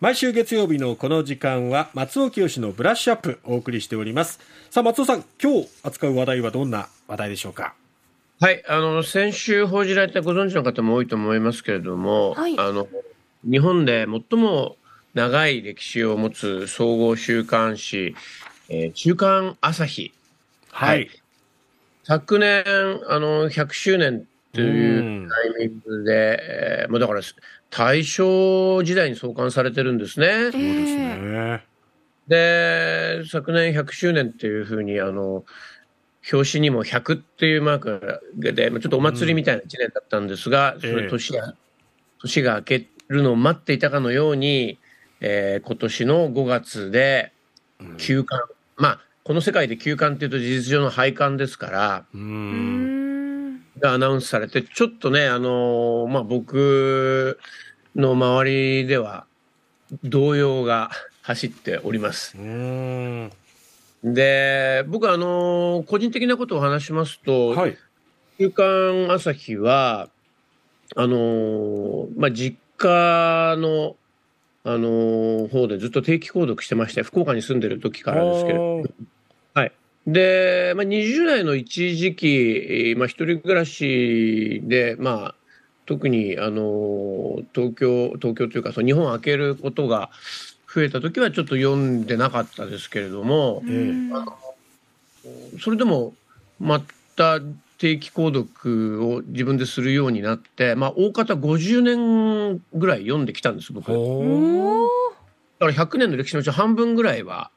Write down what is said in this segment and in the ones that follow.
毎週月曜日のこの時間は松尾清のブラッシュアップお送りしております。さあ松尾さん今日扱う話題はどんな話題でしょうか？はいあの先週報じられたご存知の方も多いと思いますけれども、はい、あの日本で最も長い歴史を持つ総合週刊誌、えー、週刊朝日、はい、はい、昨年あの100周年というタイミングで、えー、もうだから大正時代に創刊されてるんですね。そうですね。で、昨年100周年っていうふうに、あの、表紙にも100っていうマークで、ちょっとお祭りみたいな1年だったんですが、うん、それ年が、年が明けるのを待っていたかのように、えー、今年の5月で休刊、うん、まあ、この世界で休刊っていうと事実上の廃刊ですから、うんがアナウンスされて、ちょっとね、あのー、まあ、僕の周りでは動揺が走っております。で、僕あのー、個人的なことを話しますと、はい、週刊朝日は、あのー、まあ、実家の、あの方でずっと定期購読してまして、福岡に住んでる時からですけれどで、まあ、20代の一時期、まあ、一人暮らしで、まあ、特にあの東京東京というかその日本を開けることが増えた時はちょっと読んでなかったですけれども、うん、それでもまた定期購読を自分でするようになって、まあ、大方50年ぐらい読んできたんです僕。だから100年の歴史のうち半分ぐらいは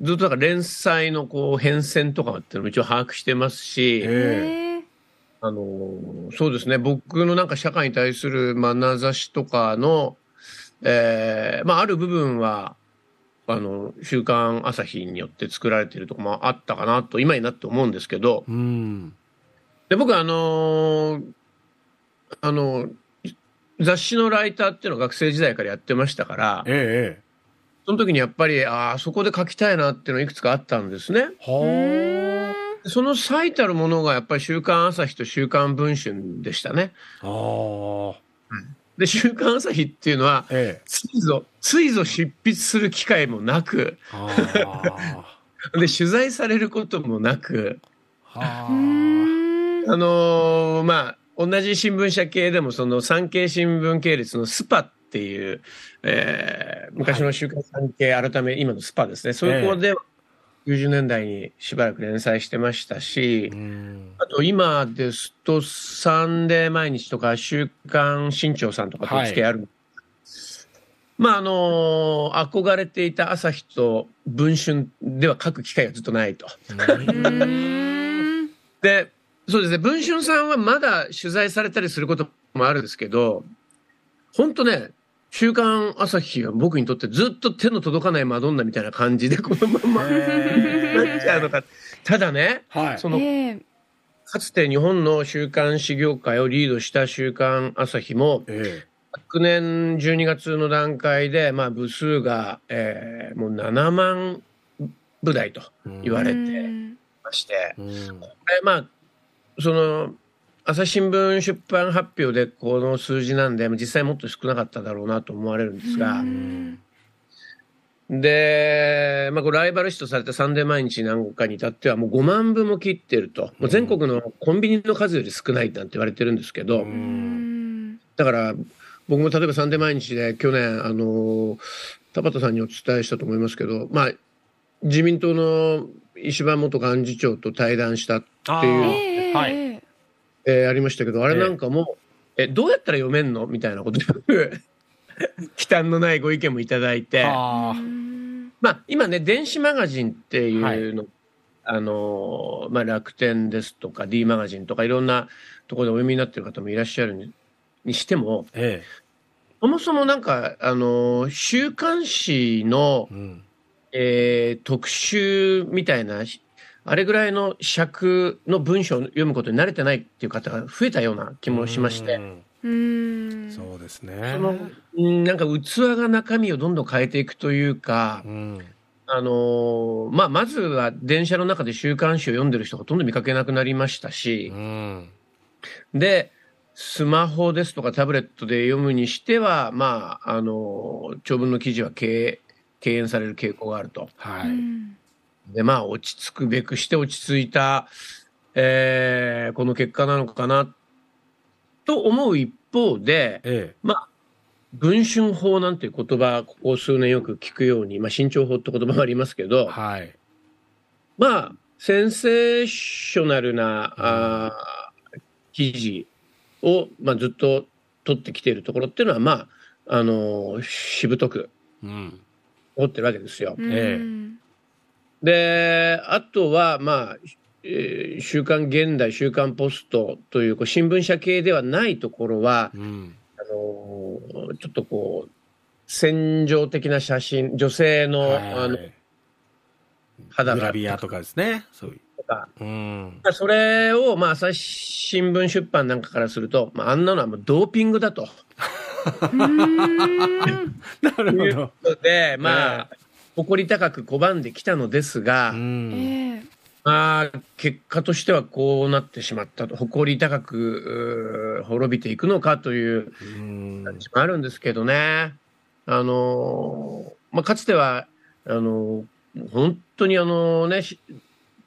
ずっとだから連載のこう変遷とかっていうのも一応把握してますし、あのそうですね。僕のなんか社会に対する眼差しとかの、えーまあ、ある部分はあの週刊朝日によって作られているとこもあったかなと今になって思うんですけど、うん、で僕あのあの雑誌のライターっていうのを学生時代からやってましたから、ええ、その時にやっぱりああそこで書きたいなっていうのいくつかあったんですね。その最たるものがやっぱり「週刊朝日」と「週刊文春」でしたね。で「週刊朝日」っていうのは、ええ、ついぞついぞ執筆する機会もなく で取材されることもなくあ。のー、まあ同じ新聞社系でもその産経新聞系列のスパっっていう、えー、昔の週刊産経、改め今のスパですね、そういうとこで90年代にしばらく連載してましたし、あと今ですと、サンデー毎日とか、週刊新潮さんとかと付き合いある、はい、まああの憧れていた朝日と文春では書く機会がずっとないと。でそうですね。文春さんはまだ取材されたりすることもあるんですけど本当ね週刊朝日は僕にとってずっと手の届かないマドンナみたいな感じで このままなっちゃうのか。ただね、はい、その、かつて日本の週刊誌業界をリードした週刊朝日も、えー、昨年12月の段階で、まあ、部数が、えー、もう7万部台と言われてまして、これまあその朝日新聞出版発表でこの数字なんで実際もっと少なかっただろうなと思われるんですが。で、まあ、これライバル視とされたサンデー毎日なんかに至ってはもう5万部も切ってると、もう全国のコンビニの数より少ないなんて言われてるんですけど、だから僕も例えばサンデー毎日で去年あの田畑さんにお伝えしたと思いますけど、まあ、自民党の石破元幹事長と対談したっていう、はい、えー、ありましたけど、あれなんかも、えー、どうやったら読めんの？みたいなこと。忌憚のないご意見もいただいて、あ。まあ今ね、電子マガジンっていうの、はい、あの、まあ楽天ですとか D マガジンとかいろんなところでお読みになってる方もいらっしゃるににしても、ええ、そもそもなんか、あの、週刊誌の、うん、えー、特集みたいなあれぐらいの尺の文章を読むことに慣れてないっていう方が増えたような気もしまして。うんそうですね。そのなんか器が中身をどんどん変えていくというか、うん、あのまあまずは電車の中で週刊誌を読んでる人ほとんど見かけなくなりましたし、うん、でスマホですとかタブレットで読むにしては、まあ、あの長文の記事は敬敬遠される傾向があると。はい、でまあ落ち着くべくして落ち着いた、えー、この結果なのかなと思う一方で、ええ、まあ文春法なんていう言葉ここ数年よく聞くように、まあ、新潮法って言葉もありますけど、はい、まあセンセーショナルな、うん、あ記事を、まあ、ずっと取ってきているところっていうのはまああのしぶとく思ってるわけですよ。うん。ええ、であとはまあえー、週刊現代、週刊ポストというこう新聞社系ではないところは、うん、あのちょっとこう戦場的な写真、女性のはい、あの肌が。グラビアとかですね。そういう。とか、うん、それを、まあ、朝日新聞出版なんかからすると、まあ、あんなのはもうドーピングだと。なるほど。で、まあ、誇り高く拒んできたのですが、うん、まあ、結果としてはこうなってしまったと、誇り高く滅びていくのかという感じもあるんですけどね。あの、まあ、かつては、あの、本当にあのね、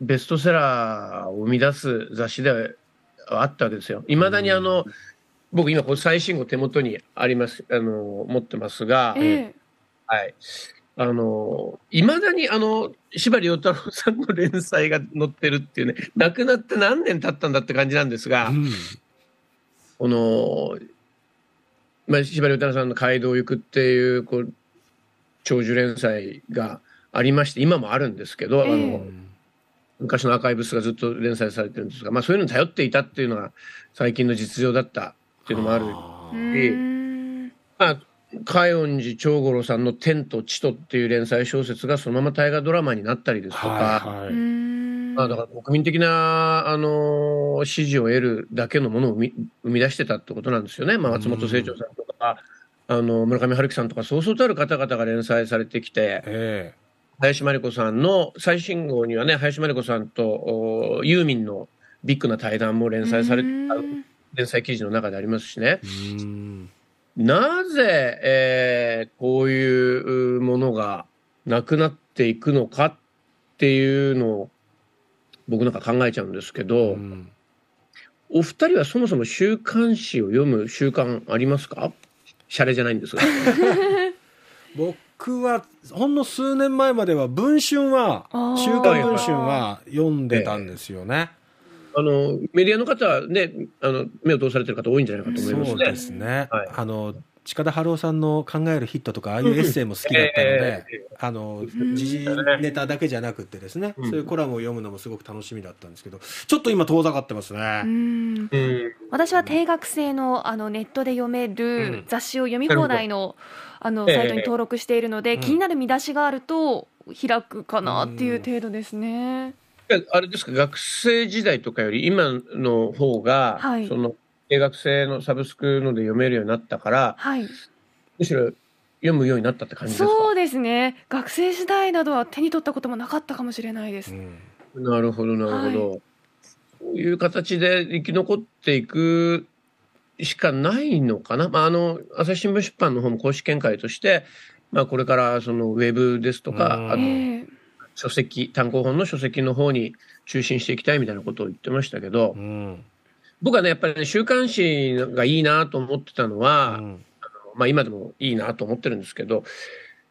ベストセラーを生み出す雑誌ではあったわけですよ。いまだにあの、僕今これ最新号手元にあります、あの、持ってますが、えはい。あの、いまだにあの、司馬遼太郎さんの連載が載ってるっていうね、亡くなって何年経ったんだって感じなんですが、うん、この、まあ、司馬遼太郎さんの街道を行くっていう、こう、長寿連載がありまして、今もあるんですけど、えー、あの、昔のアーカイブスがずっと連載されてるんですが、まあそういうのに頼っていたっていうのが最近の実情だったっていうのもあるし、まあ海音寺長五郎さんの「天と地と」っていう連載小説がそのまま大河ドラマになったりですとか、はいはい、まあ、だから国民的な、あのー、支持を得るだけのものを生み生み出してたってことなんですよね、まあ、松本清張さんとか、あの村上春樹さんとかそうそうたる方々が連載されてきて。えー林真理子さんの最新号にはね林真理子さんとユーミンのビッグな対談も連載され連載記事の中でありますしね。なぜ、えー、こういうものがなくなっていくのかっていうのを僕なんか考えちゃうんですけど、お二人はそもそも週刊誌を読む習慣ありますか？シャレじゃないんですが。僕はほんの数年前までは文春は週刊文春は読んでたんですよね。あのメディアの方はねあの目を通されてる方多いんじゃないかと思いますね。そうですね。はい、あの近田春夫さんの考えるヒットとかああいうエッセイも好きだったので、えー、あの時事ネタだけじゃなくてですね、うん、そういうコラムを読むのもすごく楽しみだったんですけどちょっと今遠ざかってますね。私は定額制のあのネットで読める雑誌を読み放題の、あのサイトに登録しているので、えー、気になる見出しがあると開くかなっていう程度ですね。あれですか学生時代とかより今の方が、はい、その定額制のサブスクので読めるようになったから、はい、むしろ読むようになったって感じですか？そうですね。学生時代などは手に取ったこともなかったかもしれないです、うん、なるほどなるほど、はい、そういう形で生き残っていくしかないのかな、まあ、あの朝日新聞出版の方も公式見解として、まあ、これからそのウェブですとか、あと書籍単行本の書籍の方に中心していきたいみたいなことを言ってましたけど、うん。僕はね、やっぱりね、週刊誌がいいなと思ってたのは、うん、あのまあ今でもいいなと思ってるんですけど、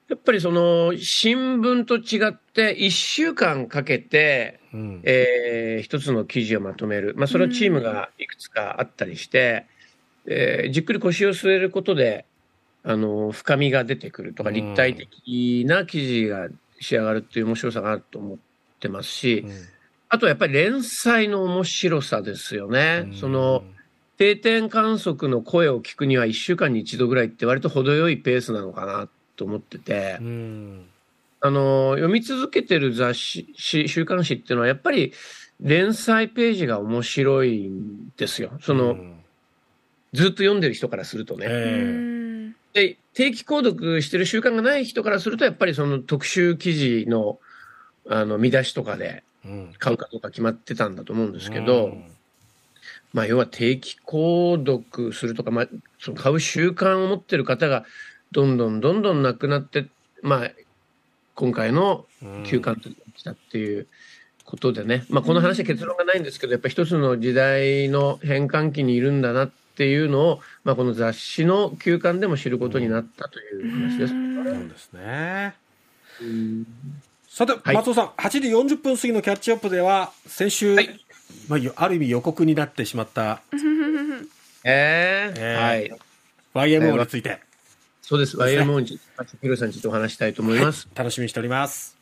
やっぱりその新聞と違って1週間かけて、うん、えー、一つの記事をまとめる、まあ、それはチームがいくつかあったりして、うん、えー、じっくり腰を据えることであの深みが出てくるとか立体的な記事が仕上がるっていう面白さがあると思ってますし、うん。あとやっぱり連載の面白さですよね。その定点観測の声を聞くには1週間に1度ぐらいって割と程よいペースなのかなと思ってて、あの読み続けてる雑誌週刊誌っていうのはやっぱり連載ページが面白いんですよ。その、ずっと読んでる人からするとね。で定期購読してる習慣がない人からするとやっぱりその特集記事のあの見出しとかで買うかどうか決まってたんだと思うんですけど、まあ、要は定期購読するとか、まあ、その買う習慣を持ってる方がどんどんどんどんなくなって、まあ、今回の休館ときたっていうことでね、まあ、この話は結論がないんですけど、やっぱ一つの時代の変換期にいるんだなっていうのを、まあ、この雑誌の休館でも知ることになったという話です。そうですね。さて、松尾さん、8時40分過ぎのキャッチアップでは、先週、はい、まあ、ある意味予告になってしまった、えー、えー、はい、YMO について。そうです、YMO に、ヒロさんについてお話したいと思います、はい、楽しみにしております。